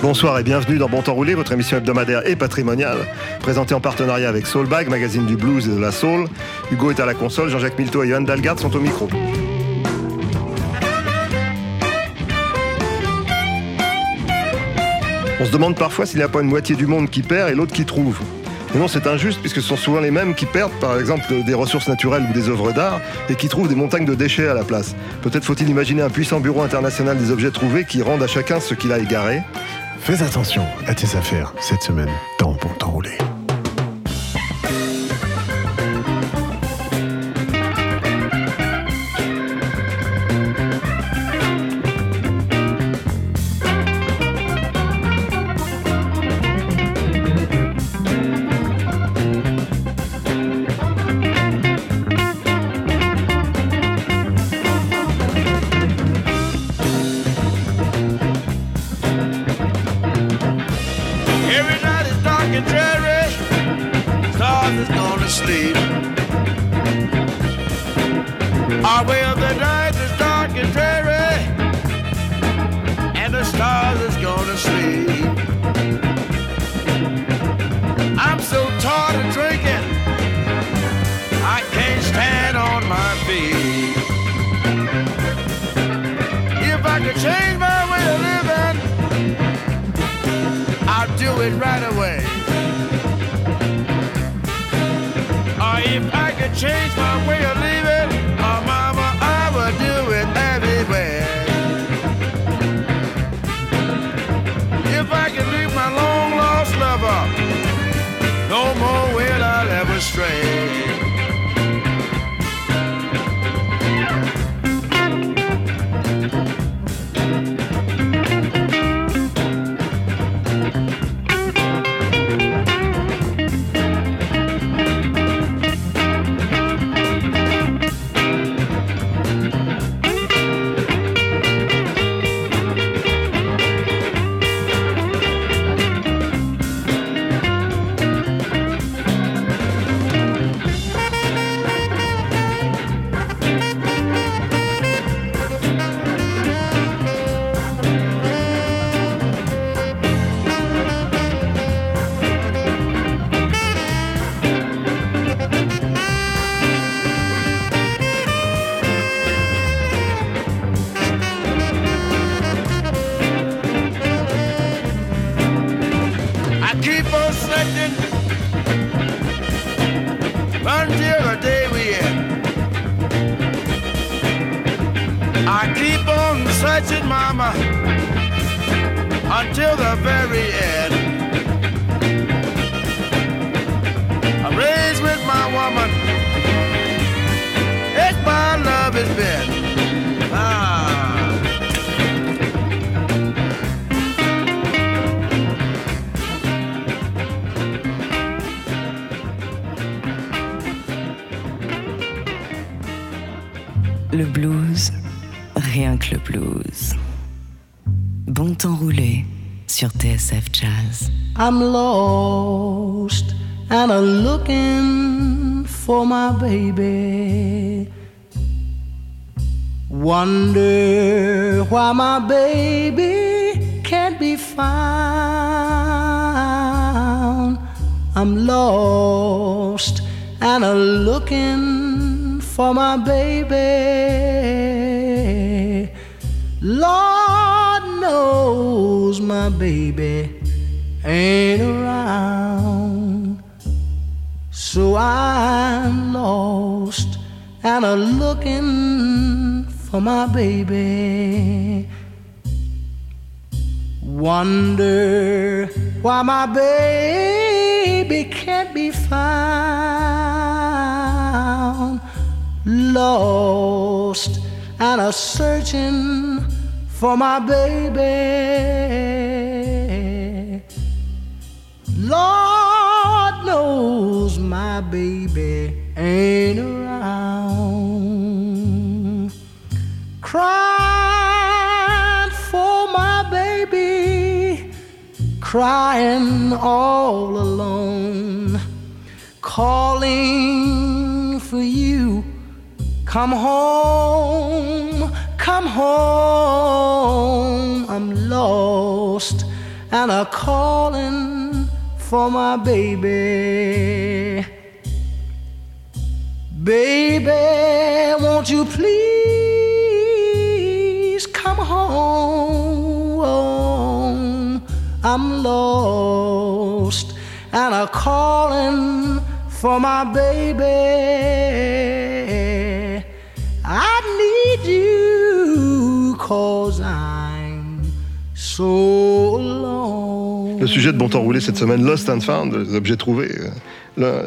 Bonsoir et bienvenue dans Bon Temps Roulé, votre émission hebdomadaire et patrimoniale, présentée en partenariat avec Soulbag, magazine du blues et de la soul. Hugo est à la console, Jean-Jacques Milteau et Johan Dalgarde sont au micro. On se demande parfois s'il n'y a pas une moitié du monde qui perd et l'autre qui trouve. Mais non, c'est injuste puisque ce sont souvent les mêmes qui perdent, par exemple, des ressources naturelles ou des œuvres d'art et qui trouvent des montagnes de déchets à la place. Peut-être faut-il imaginer un puissant bureau international des objets trouvés qui rende à chacun ce qu'il a égaré. Fais attention à tes affaires cette semaine dans Bon Temps Roulé. Our way of the night is dark and dreary. And the stars is gonna sleep. I'm so tired of drinking. I can't stand on my feet. If I could change my way of living. I'll do it right away. Or if I could change my way of living, searching until the day we end. I keep on searching, mama, until the very end. I'm raised with my woman. It's my love has been. Sur TSF Jazz. I'm lost and I'm looking for my baby. Wonder why my baby can't be found. I'm lost and I'm looking for my baby. Lord knows my baby ain't around. So I'm lost and a looking for my baby. Wonder why my baby can't be found. Lost and a searching for my baby. Lord knows my baby ain't around. Crying for my baby, crying all alone, calling for you. Come home, come home. I'm lost and I'm calling for my baby. Baby, won't you please come home? I'm lost and I'm calling for my baby. Le sujet de Bon Temps Roulé cette semaine, Lost and Found, les objets trouvés.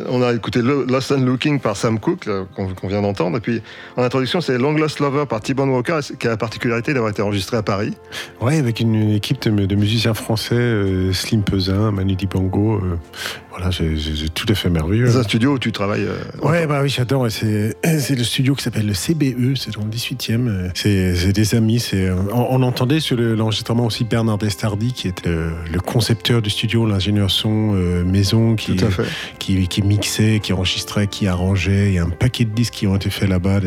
On a écouté Lo- Lost and Looking par Sam Cooke, qu'on vient d'entendre. Et puis, en introduction, c'est Long Lost Lover par T-Bone Walker, qui a la particularité d'avoir été enregistré à Paris. Ouais, avec une, équipe de, de musiciens français, euh, Slim Pesin, Manu Dibango. euh, voilà, j'ai tout à fait merveilleux. Dans un studio où tu travailles. euh, Ouais, bah oui, j'adore. C'est c'est le studio qui s'appelle le CBE, c'est dans le 18e. euh, C'est c'est des amis. c'est On, on entendait sur le- l'enregistrement aussi Bernard Destardi, qui est le, le concepteur du studio, l'ingénieur son maison, qui, Tout à fait. Qui, qui mixait, qui enregistrait, qui arrangeait. Il y a un paquet de disques qui ont été faits là-bas.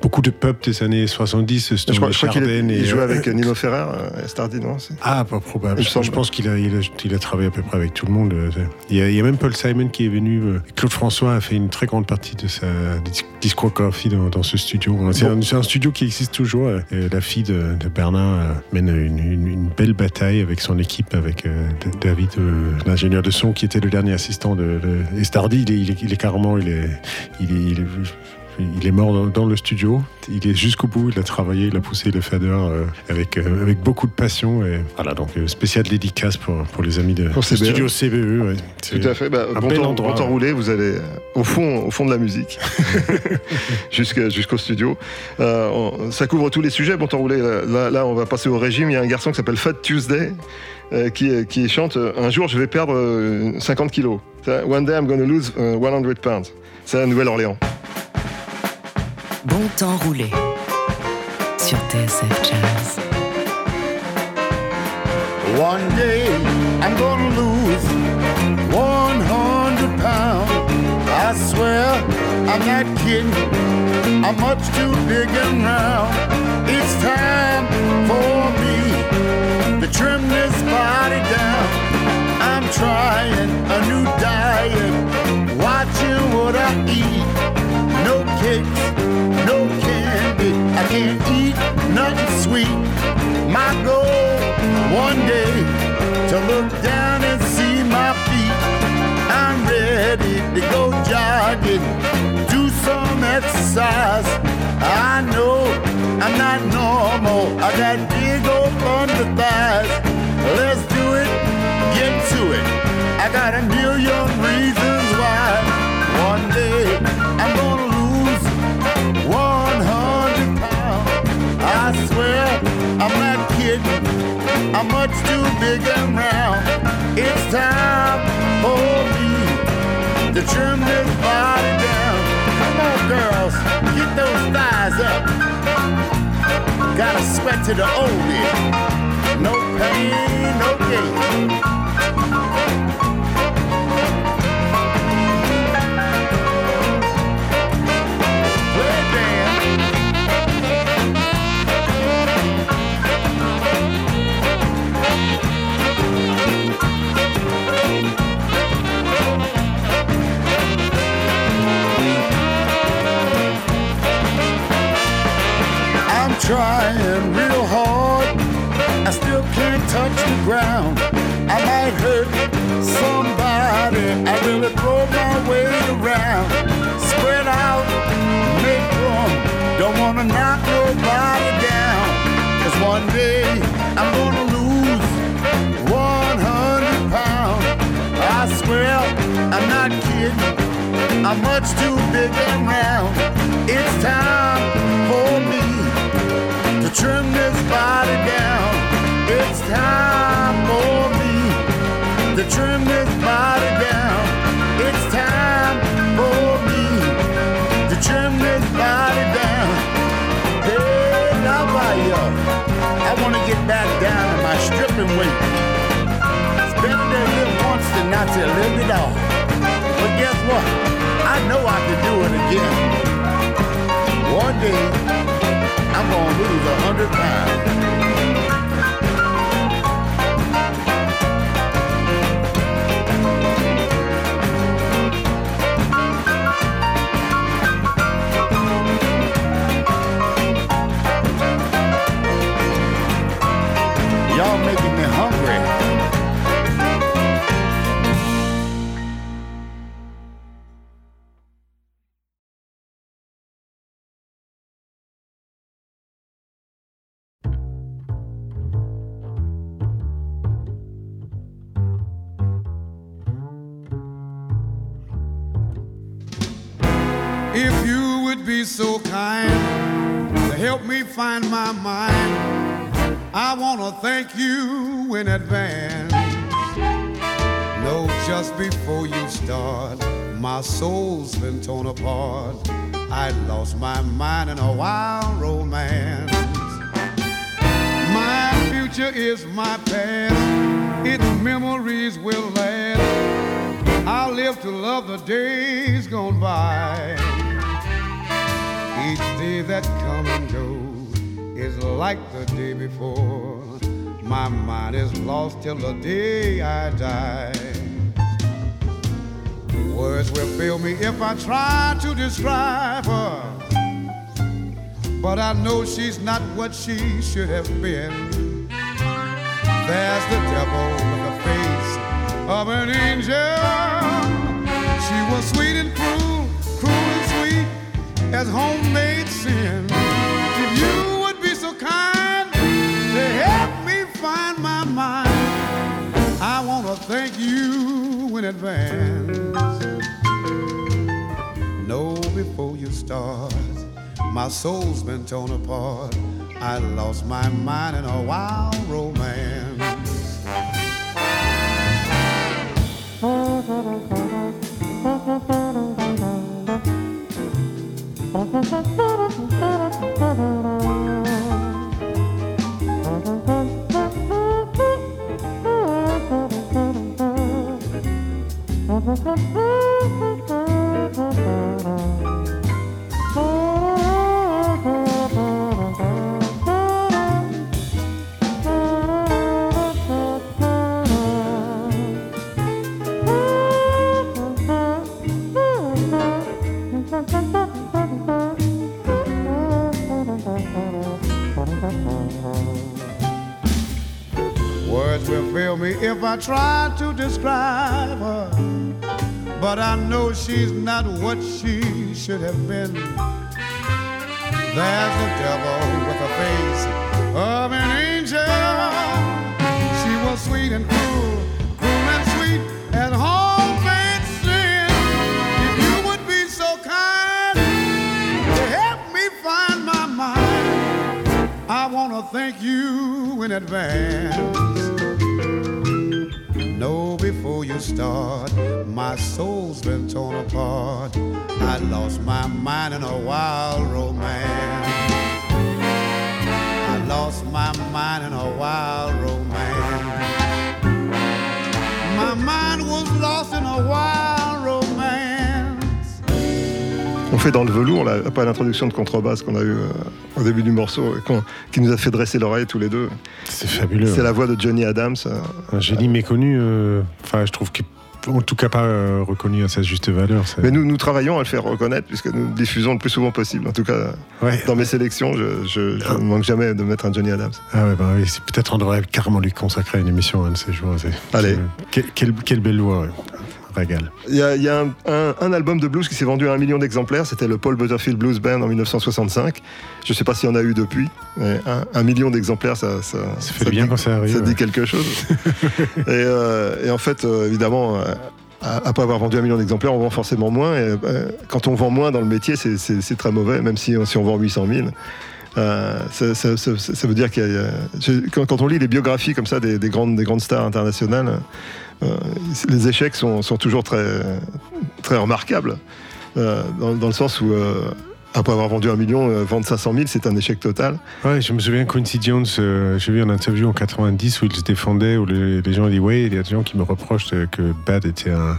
beaucoup de pub des années 70. Je crois, je crois qu'il et, jouait euh, avec Nino Ferrer, euh, Stardy, non ah, pas probable. Je, pense qu'il a, il a, il a travaillé à peu près avec tout le monde. euh, Il y a, il y a même Paul Simon qui est venu. euh, Claude François a fait une très grande partie de sa dis- discographie dans, dans ce studio. C'est un, studio qui existe toujours. euh, la fille de, de Bernard euh, mène une, une- une belle bataille avec son équipe, avec euh, David, euh, l'ingénieur de son, qui était le dernier assistant de. de Stardy, il est, il est, il est carrément, il est, il est, il mort dans, le studio. Il est jusqu'au bout. Il a travaillé, il a poussé le fader euh, avec, euh, avec beaucoup de passion. Et voilà, donc euh, spécial dédicace pour, pour les amis de Pour CBE. studio CBE. ouais. Tout à fait. Bah, un bon, bel temps, endroit, bon temps ouais. roulé, vous allez euh, au fond, au fond de la musique, jusqu'au studio. On- ça couvre tous les sujets. Bon temps roulé. Là, là, on va passer au régime. Il y a un garçon qui s'appelle Fat Tuesday. Euh, qui, qui chante euh, Un jour je vais perdre euh, 50 kilos. One day I'm gonna lose euh, 100 pounds. C'est la Nouvelle-Orléans. Bon temps roulé sur TSF Jazz. One day I'm gonna lose 100 pounds. I swear I'm not kidding. I'm much too big and round. It's time for trim this body down. I'm trying got big old under thighs. Let's do it, get to it. I got a million reasons why. One day I'm gonna lose 100 pounds. I swear I'm not kidding. I'm much too big and round. It's time for me to trim this body down. Come on, girls, get those thighs up. Gotta sweat to the oldie. No pain, no gain. Trying real hard. I still can't touch the ground. I might hurt somebody. I really throw my weight around. Spread out, make room. Don't wanna knock nobody down. Cause one day I'm gonna lose 100 pounds. I swear I'm not kidding. I'm much too big and round. It's time trim this body down. It's time for me to trim this body down. It's time for me to trim this body down. Hey, now by you I wanna get back down to my stripping weight. It's better to live once than not to live at all. But guess what? I know I can do it again. One day. I'm gonna lose a hundred pounds. So kind to help me find my mind, I want to thank you in advance. No, just before you start, my soul's been torn apart. I lost my mind in a wild romance. My future is my past, its memories will last. I'll live to love the days gone by. Day that come and go is like the day before. My mind is lost till the day I die. Words will fail me if I try to describe her. But I know she's not what she should have been. There's the devil with the face of an angel. She was sweet and sweet as homemade sin. If you would be so kind to help me find my mind, I want to thank you in advance. Know before you start, my soul's been torn apart. I lost my mind in a wild romance. Words try to describe her. But I know she's not what she should have been. There's the devil with a face of an angel. She was sweet and cruel, cruel and sweet at homemade sin. If you would be so kind to help me find my mind, I want to thank you in advance. Know before you start, my soul's been torn apart. I lost my mind in a wild romance. I lost my mind in a wild romance. My mind was lost in a wild Fait dans le velours, là, pas l'introduction de contrebasse qu'on a eu euh, au début du morceau, qu'on- qui nous a fait dresser l'oreille tous les deux. C'est fabuleux. C'est la voix de Johnny Adams. euh, Un génie méconnu, euh, enfin, je trouve qu'il en tout cas pas euh, reconnu à sa juste valeur. Mais nous, nous travaillons à le faire reconnaître, puisque nous le diffusons le plus souvent possible. En tout cas, Ouais. dans mes sélections, je, je ne manque jamais de mettre un Johnny Adams. Ah ouais, bah oui, peut-être on devrait carrément lui consacrer une émission un de ces jours. Allez. c'est- quelle, quelle- quelle belle voix, ouais. Il y a, il y a un, un- un album de blues qui s'est vendu à un million d'exemplaires, c'était le Paul Butterfield Blues Band en 1965. Je ne sais pas s'il y en a eu depuis, mais un, un million d'exemplaires, ça, ça, Ça fait bien dit, quand ça arrive. ça dit quelque chose. et, euh, et en fait, euh, évidemment, euh, après avoir vendu un million d'exemplaires, on vend forcément moins. Et, quand on vend moins dans le métier, c'est- très mauvais, même si, si on vend 800 000. Euh, ça, ça- ça- ça veut dire qu'il y a- quand, quand on lit les biographies comme ça des, des grandes, des grandes stars internationales, euh, les échecs sont, toujours très, très remarquables, euh, dans, dans le sens où euh, après avoir vendu un million, euh, vendre 500 000, c'est un échec total. Ouais, je me souviens Quincy Jones, euh, j'ai vu une interview en 90 où il se défendait, où les, les gens disaient Ouais, il y a des gens qui me reprochent euh, que Bad était un,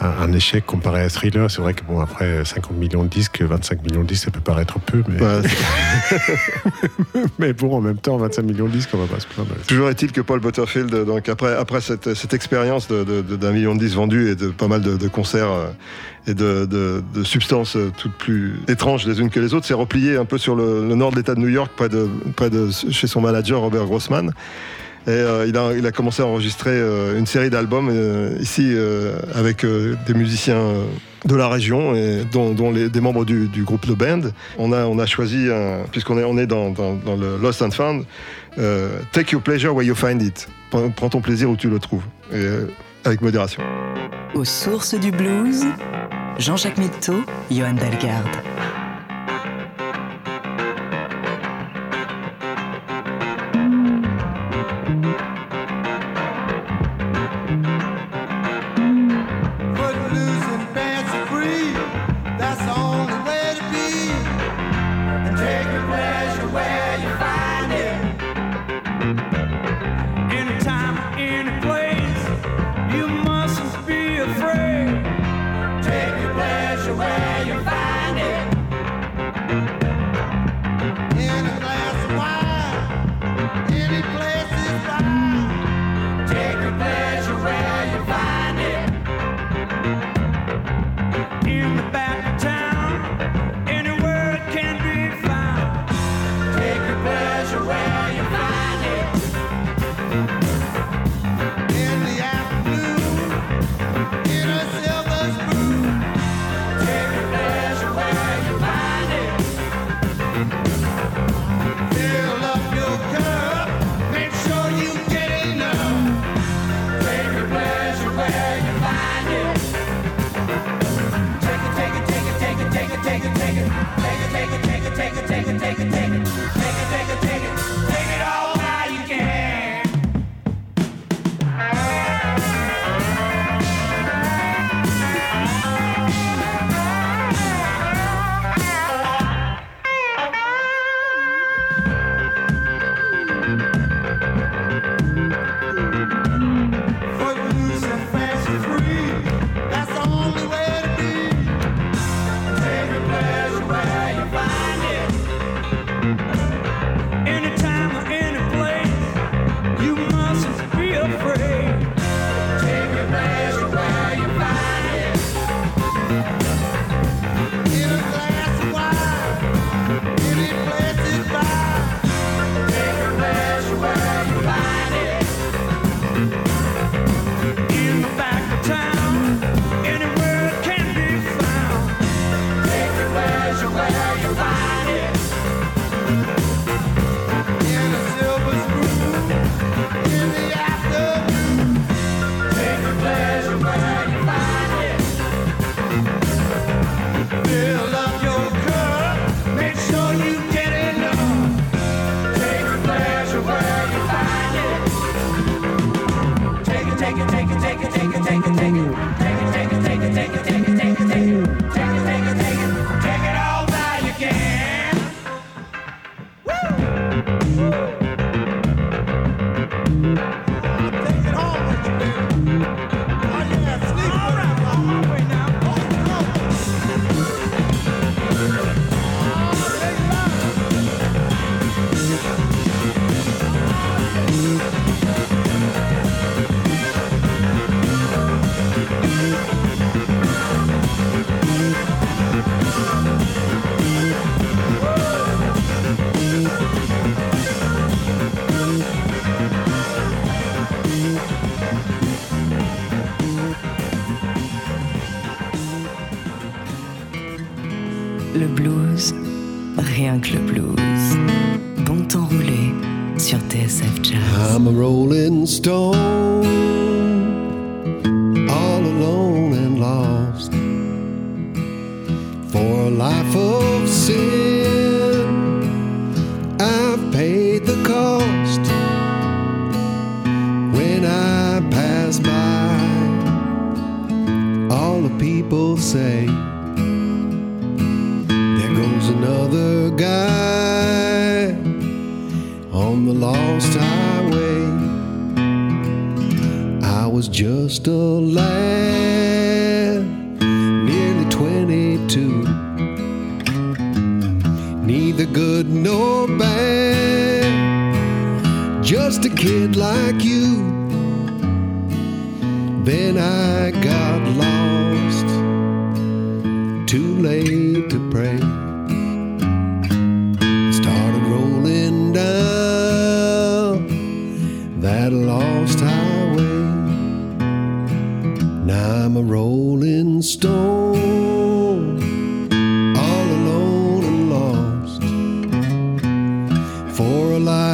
un, un échec comparé à Thriller. C'est vrai que, bon, après 50 millions de disques, 25 millions de disques, ça peut paraître peu, mais, Ouais, mais bon, en même temps, 25 millions de disques, on va pas se plaindre. Toujours est-il que Paul Butterfield, donc après, après cette, cette expérience de- de- de- d'un million de disques vendus et de pas mal de, concerts et de, substances toutes plus étranges les unes que les autres, s'est replié un peu sur le, nord de l'État de New York, près de, chez son manager Robert Grossman. Et euh, il, a, commencé à enregistrer euh, une série d'albums euh, ici avec des musiciens de la région, dont, des membres du, groupe The Band. On a, choisi, puisqu'on est, dans, le Lost and Found, Take your pleasure where you find it. Prends, ton plaisir où tu le trouves, avec modération. Aux sources du blues, Jean-Jacques Mitteau, Johan Dalgarde.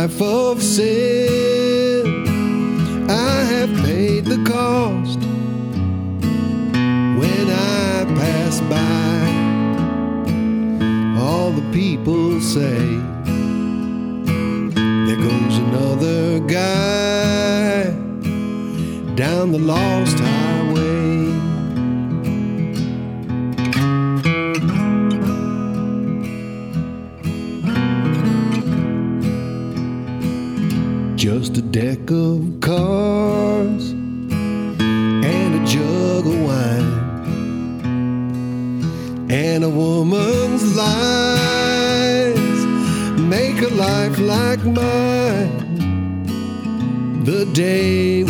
Life of sin, I have paid the cost. When I pass by, all the people say, There goes another guy down the lost highway. Just a deck of cards and a jug of wine and a woman's lies make a life like mine. The day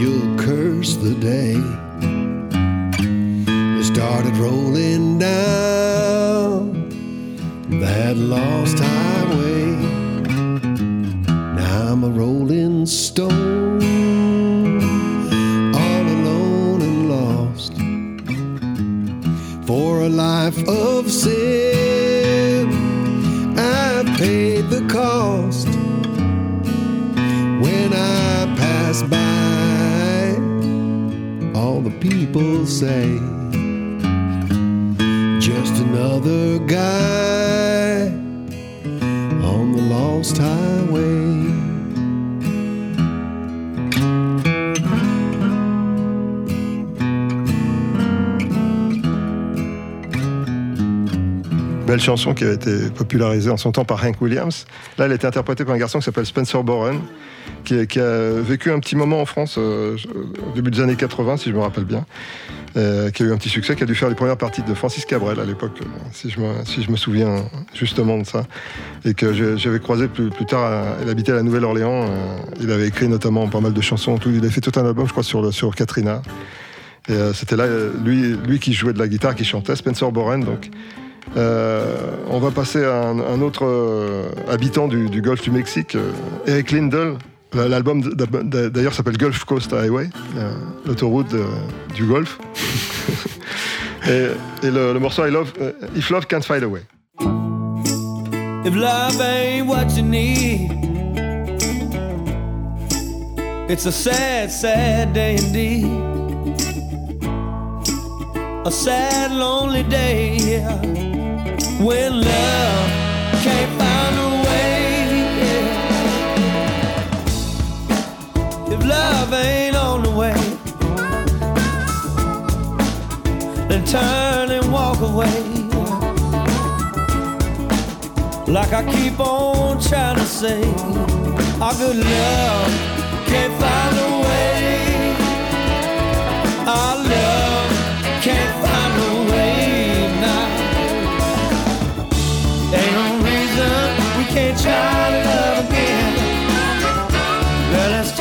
you'll curse the day. You started rolling down that lost highway. Now I'm a rolling stone, all alone and lost. For a life of sin, people say, just another guy on the lost highway. Belle chanson qui a été popularisée en son temps par Hank Williams. Là, elle a été interprétée par un garçon qui s'appelle Spencer Boren, qui, a vécu un petit moment en France euh, au début des années 80, si je me rappelle bien, euh, qui a eu un petit succès, qui a dû faire les premières parties de Francis Cabrel à l'époque, euh, si, je me- si je me souviens justement de ça. Et que j'avais croisé plus, plus tard, à- il habitait à la Nouvelle-Orléans, euh, il avait écrit notamment pas mal de chansons, il avait fait tout un album, je crois, sur, sur Katrina. Et euh, c'était là, euh, lui, lui qui jouait de la guitare, qui chantait, Spencer Boren, donc. Euh, on va passer à un, autre euh, habitant du, du golfe du Mexique, euh, Eric Lindell. La- L'album d'ailleurs s'appelle Gulf Coast Highway, euh, l'autoroute euh, du Golfe. et et le, le morceau I love, euh, If Love Can't Find a Way. If love ain't what you need, it's a sad, sad day indeed. A sad, lonely day yeah, when love love ain't on the way, then turn and walk away. Like I keep on trying to say, our good love can't find a way. Our love can't find a way now. Ain't no reason we can't try to love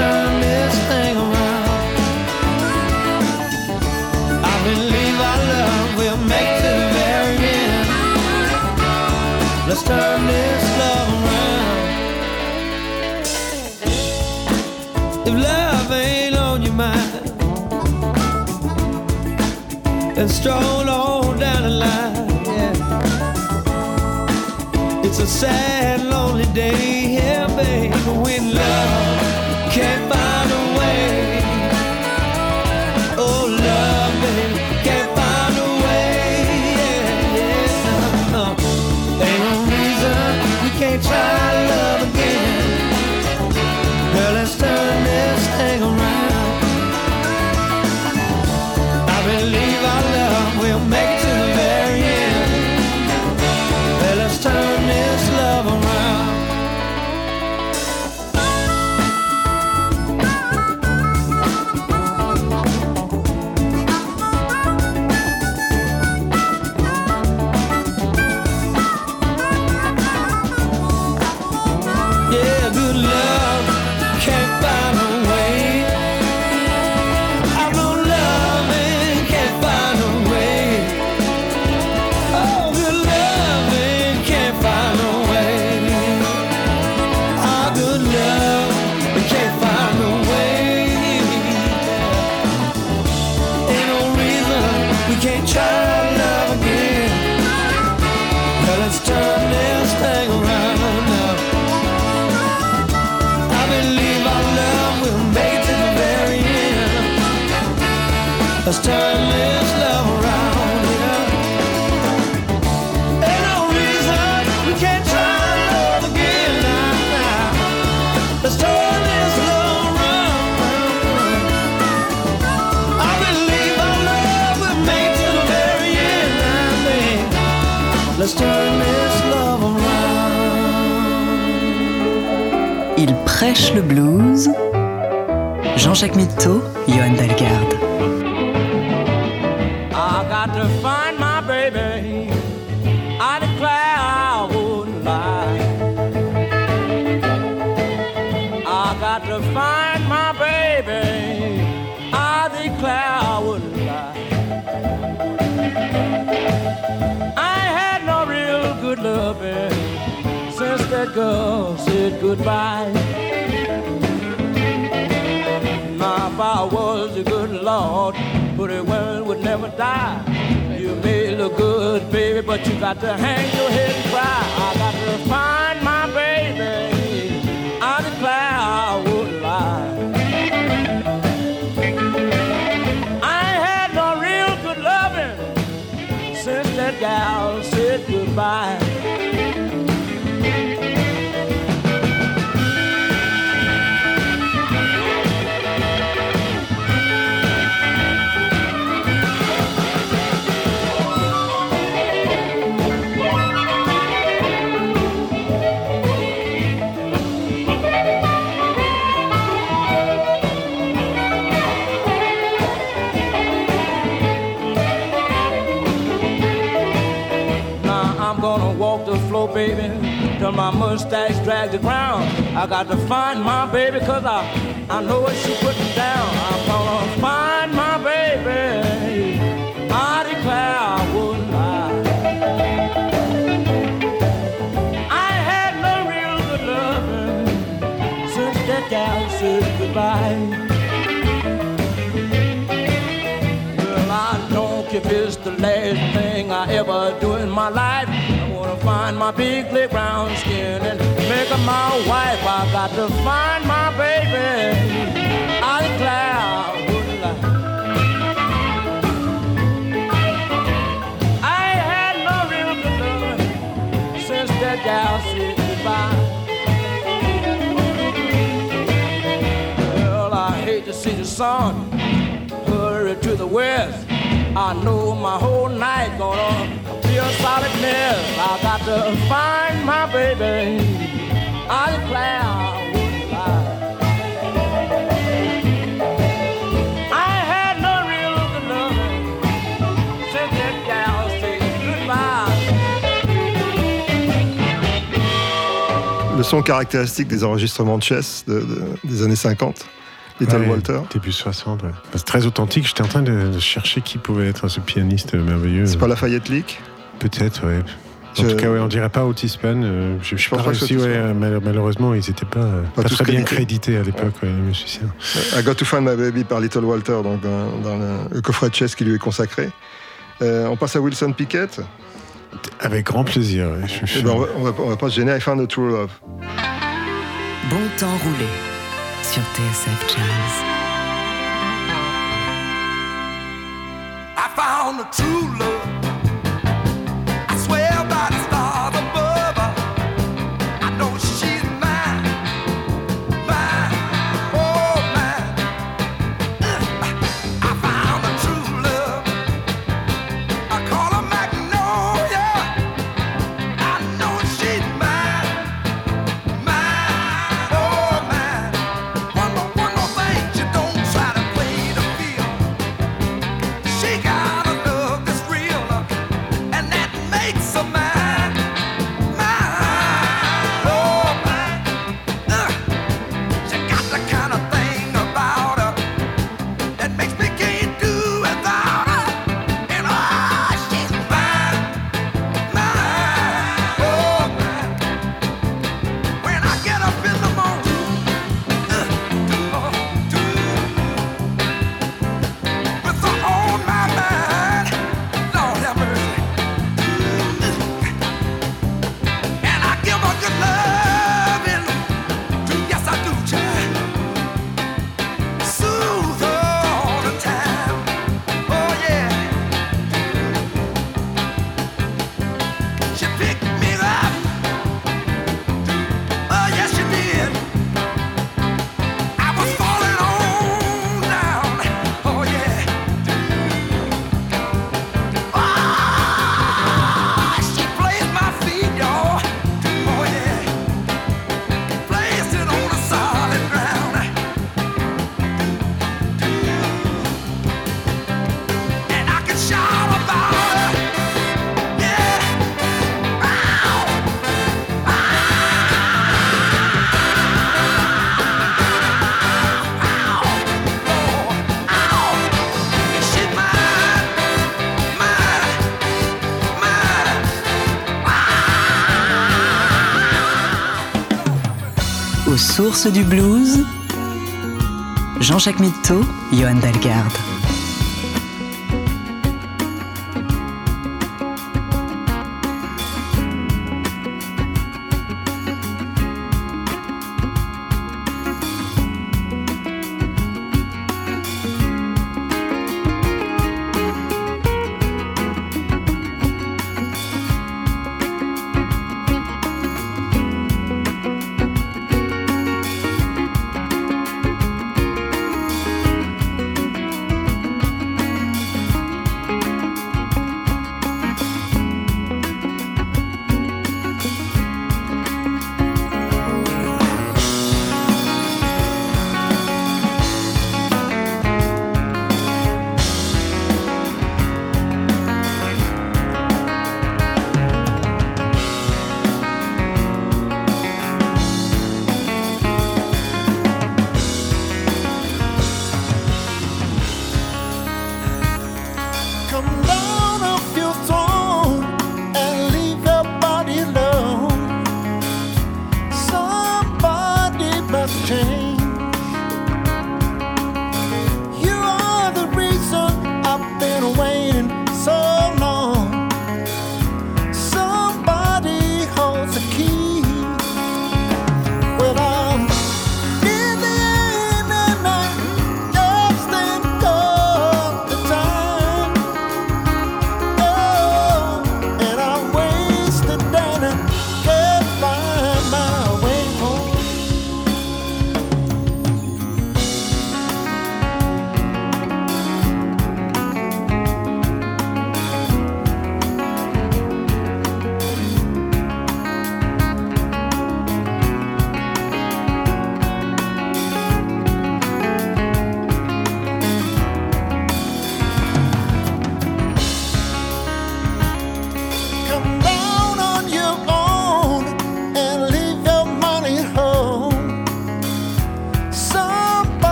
turn this around. I believe our love will make to the very end. Let's turn this love around. If love ain't on your mind, then stroll on down the line. Yeah. It's a sad, lonely day, yeah, baby, when love can't find to find my baby. I declare I wouldn't lie. I got to find my baby. I declare I wouldn't lie. I had no real good loving since that girl said goodbye. Now, if was a good Lord, pretty women would never die. Look good, baby, but you got to hang your head and cry. I got to find till my mustache drags the ground. I got to find my baby, cause I, I know what she putting down. I'm gonna find my baby. I declare I wouldn't lie. I had no real good loving since that gal said goodbye. Well, I don't if it's the last thing I ever do in my life. Find my big, clear brown skin and make her my wife. I got to find my baby. I declare I wouldn't lie. I had no real good since that gal said goodbye. Well, I hate to see the sun hurry to the west. I know my whole night gonna be a solid mess. I got to find my baby. I declare I wouldn't lie. I ain't had no real good loving since that gal said goodbye. Le son caractéristique des enregistrements de Chess de- de- des années 50, Little Ouais, Walter. Début 60, ouais. C'est très authentique. J'étais en train de, de chercher qui pouvait être ce pianiste merveilleux. C'est pas Lafayette Leak? Peut-être, ouais. En tout cas, ouais, on dirait pas Otis Spann. euh, je je pense pas réussi, ouais, euh, mal- malheureusement, ils n'étaient pas, euh, Pas pas tous très bien crédités. à l'époque, ouais, les musiciens. I Got to Find My Baby par Little Walter, donc dans, dans le, le coffret de Chess qui lui est consacré. Euh, on passe à Wilson Pickett. Avec grand plaisir. ouais, je- je- Eh ben, on, va, on va- on va pas se gêner. I found a true love. Bon temps roulé sur TSF Jazz. I found a true love. Sources du blues, Jean-Jacques Mitteau, Johan Dalgarde.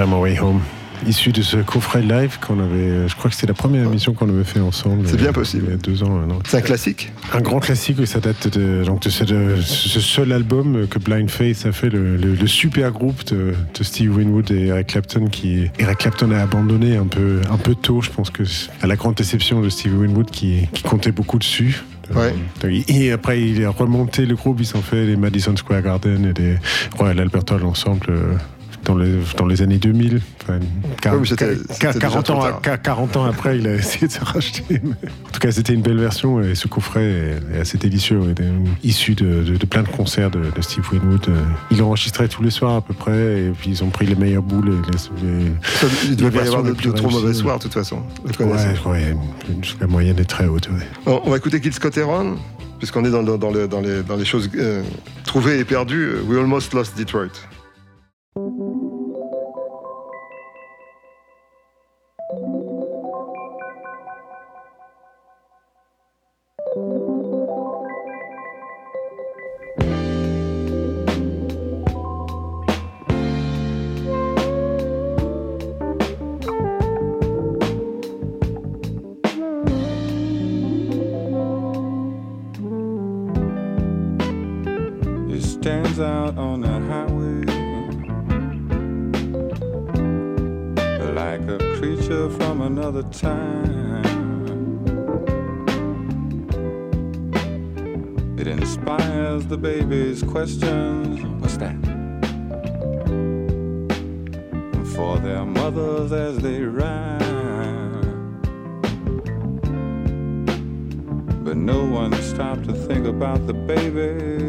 Can't Find My Way Home. Issu de ce coffret live qu'on avait, je crois que c'était la première émission qu'on avait fait ensemble. C'est bien euh, possible. Il y a deux ans. C'est un classique. Un grand classique, oui, ça date de, donc de ce, de ce seul album que Blind Faith a fait, le, le- le super groupe de, de Steve Winwood et Eric Clapton, qui Eric Clapton a abandonné un peu, un peu tôt, je pense que à la grande déception de Steve Winwood qui, qui comptait beaucoup dessus. Ouais. Euh, Et après, il a remonté le groupe, ils s'en fait les Madison Square Garden et les Royal Albert Hall ensemble. Dans les, dans les années 2000, enfin, quar- Ouais, mais c'était- quar- c'était déjà 40, trop ans, tard. quar- 40 ans après, il a essayé de se racheter. En tout cas, c'était une belle version et ce coffret est, assez délicieux. Il est issu de, de- de plein de concerts de, de Steve Winwood. Euh, Il enregistrait tous les soirs à peu près et puis ils ont pris les meilleurs boules. Et les, il devait pas y avoir de, trop mauvais soirs, de toute façon. Ouais, ouais, la moyenne est très haute. ouais. On, va écouter Kill Scott Heron, puisqu'on est dans, le- dans le- dans les, dans les choses euh, trouvées et perdues. We almost lost Detroit. thank you. Time. It inspires the baby's questions. What's that? For their mothers as they ride. But no one stopped to think about the babies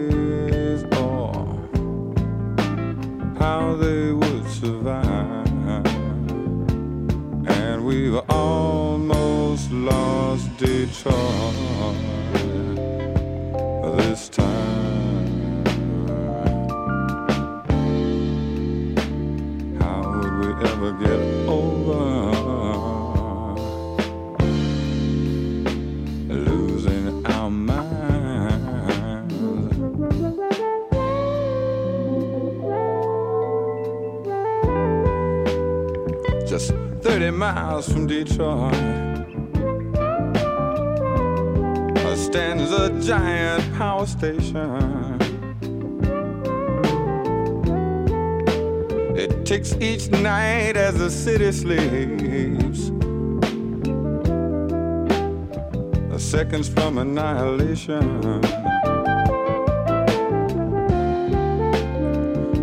30 from Detroit stands a giant power station. It ticks each night as the city sleeps. a seconds from annihilation.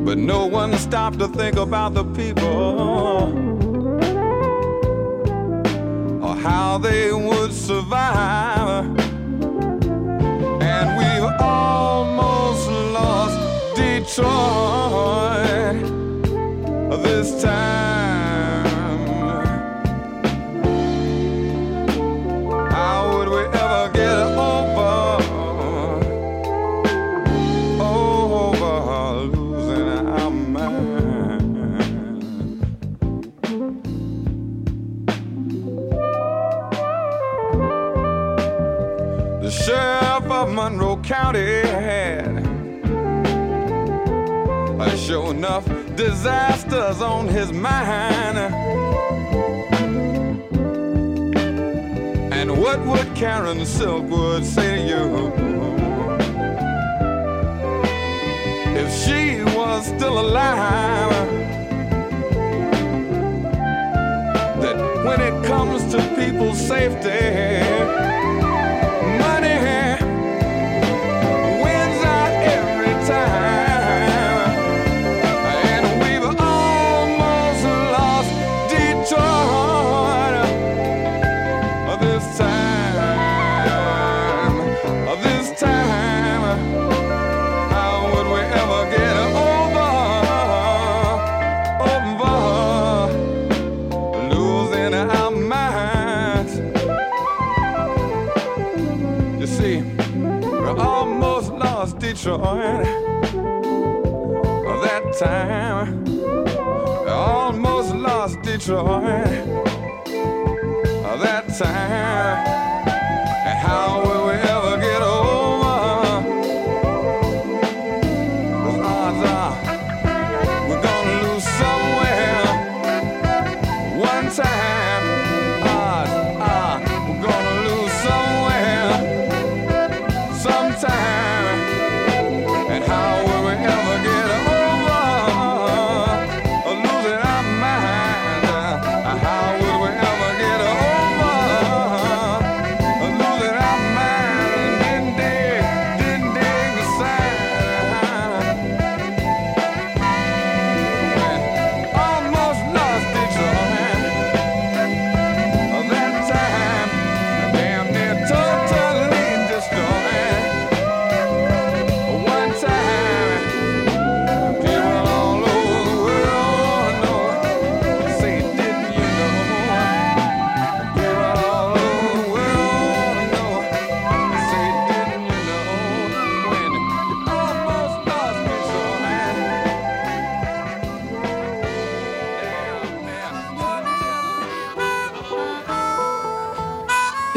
But no one stopped to think about the people how they would survive. And we've almost lost Detroit this time. County had sure enough disasters on his mind. And what would Karen Silkwood say to you if she was still alive? That when it comes to people's safety, this time. Uh, this time, uh, how would we ever get over? Over losing our minds. You see, we almost lost Detroit that time. Almost lost Detroit time. And how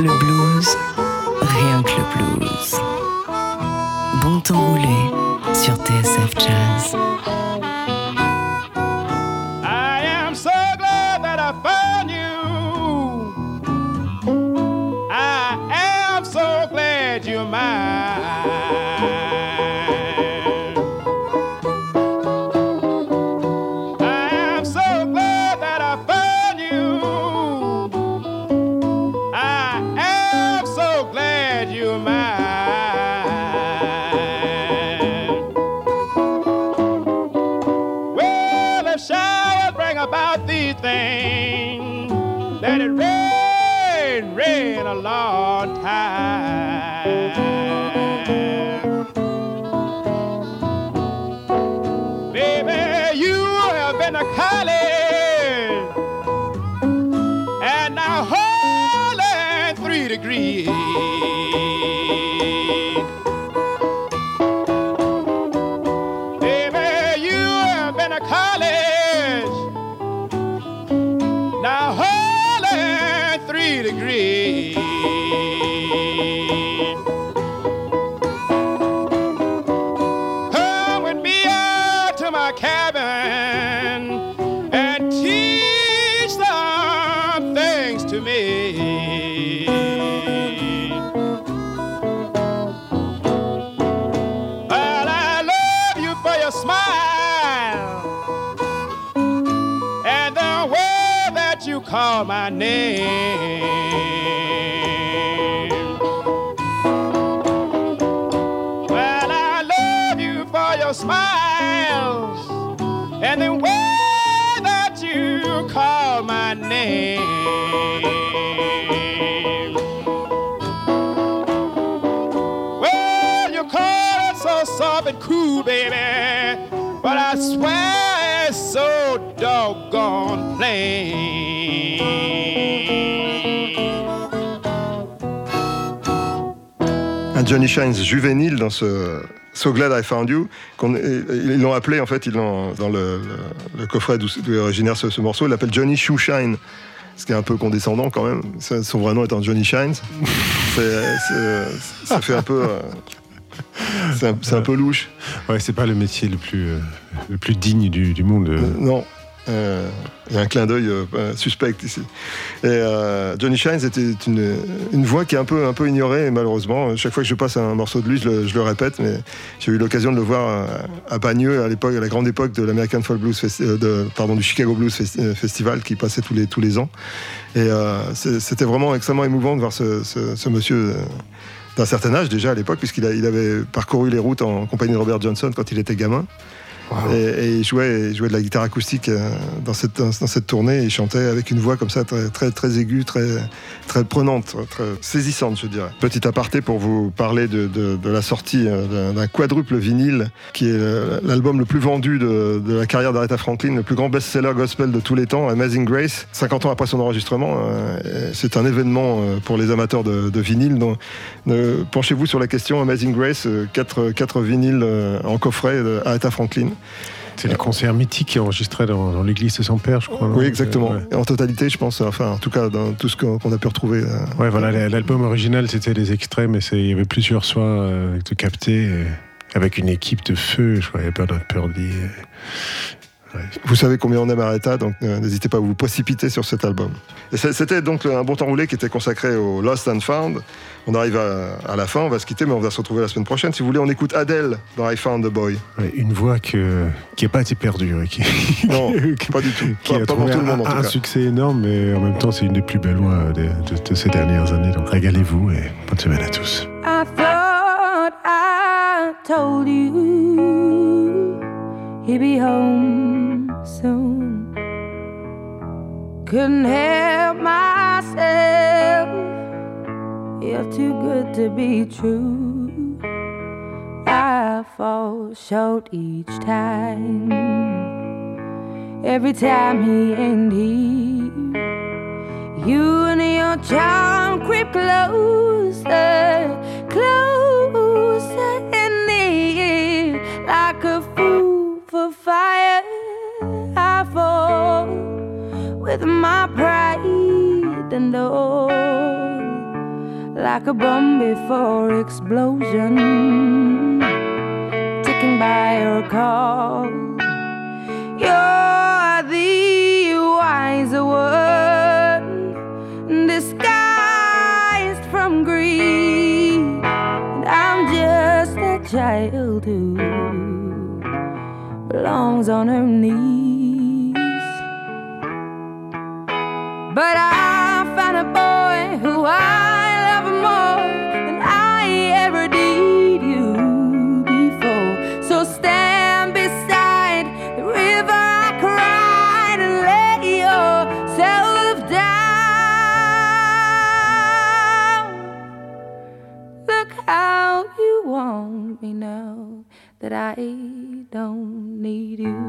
Le blues, rien que le blues. Bon temps roulé sur TSF Jazz. Me. Well, I love you for your smile and the way that you call my name. Johnny Shines juvénile dans ce So Glad I Found You. Ils l'ont appelé, en fait, ils l'ont, dans le, le- le coffret d'où est originaire ce, ce morceau, ils l'appellent Johnny Shoe Shine. Ce qui est un peu condescendant quand même. Son vrai nom étant Johnny Shines. Ça fait un peu. euh, C'est un, peu louche. Ouais, c'est pas le métier le plus, euh, le plus digne du, du monde. euh. Non. Euh, Il y a un clin d'œil euh, suspect ici. Et euh, Johnny Shines était une, une voix qui est un peu, un peu ignorée, malheureusement. Chaque fois que je passe un morceau de lui, je le, répète, mais j'ai eu l'occasion de le voir euh, à Bagneux, à l'époque, à la grande époque de l'American Folk Blues, pardon, du Chicago Blues Festi- Festival qui passait tous les, tous les ans. Et c'était vraiment extrêmement émouvant de voir ce, monsieur. d'un certain âge déjà à l'époque, puisqu'il il avait parcouru les routes en compagnie de Robert Johnson quand il était gamin. Et, et il, jouait, il jouait de la guitare acoustique euh, dans cette, dans cette tournée et il chantait avec une voix comme ça très, très, très aiguë, très, très prenante, très saisissante, je dirais. Petit aparté pour vous parler de, de- de la sortie euh, d'un- quadruple vinyle qui est euh, l'album le plus vendu de, de la carrière d'Aretha Franklin, le plus grand best-seller gospel de tous les temps, Amazing Grace, 50 ans après son enregistrement. C'est un événement pour les amateurs de, de vinyle. Donc, Penchez-vous sur la question Amazing Grace, euh, quatre, quatre vinyles en coffret d'Aretha Franklin. C'est le concert mythique qui est enregistré dans, dans l'église de son père, je crois. Oui, exactement. Ouais. En totalité, je pense, enfin, en tout cas, dans tout ce qu'on a pu retrouver. euh, Ouais, voilà, l'album original, c'était des extraits, mais il y avait plusieurs soins euh, de capter, euh, avec une équipe de feu, je crois, il y avait Bernard Purdy. euh, Vous savez combien on aime Aretha, donc euh, n'hésitez pas à vous précipiter sur cet album. C'était donc un bon temps roulé qui était consacré au Lost and Found. On arrive à, à la fin, on va se quitter, mais on va se retrouver la semaine prochaine. Si vous voulez, on écoute Adele dans I Found the Boy. Ouais, une voix que, qui n'a pas été perdue, ouais, qui, Non, pas du tout. qui Pas, a pas pour trouvé tout le monde, en un, tout un cas. succès énorme, mais en même temps, c'est une des plus belles voix de, de- de ces dernières années. Donc régalez-vous et bonne semaine à tous. I thought I told you he'd be home soon. Couldn't help myself. You're too good to be true. I fall short each time. Every time he ain't he, You and your charm creep closer, closer and near. Like a fool for fire, I fall with my pride and all. Like a bomb before explosion, ticking by your call. You're the wiser one, disguised from greed, and I'm just a child who belongs on her knees. But I found a boy who I want me now that I don't need you.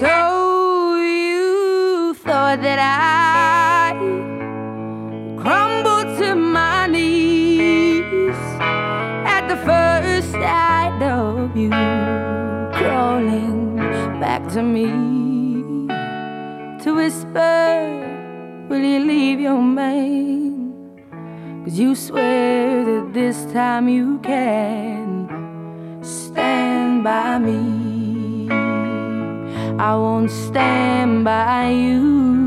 So you thought that I crumbled to my knees at the first sight of you crawling back to me to whisper, Will you leave your man? Cause you swear that this time you can stand by me. I won't stand by you.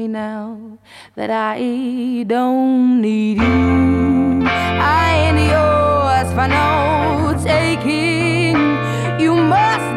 Me now that I don't need you. I ain't yours for no taking. You must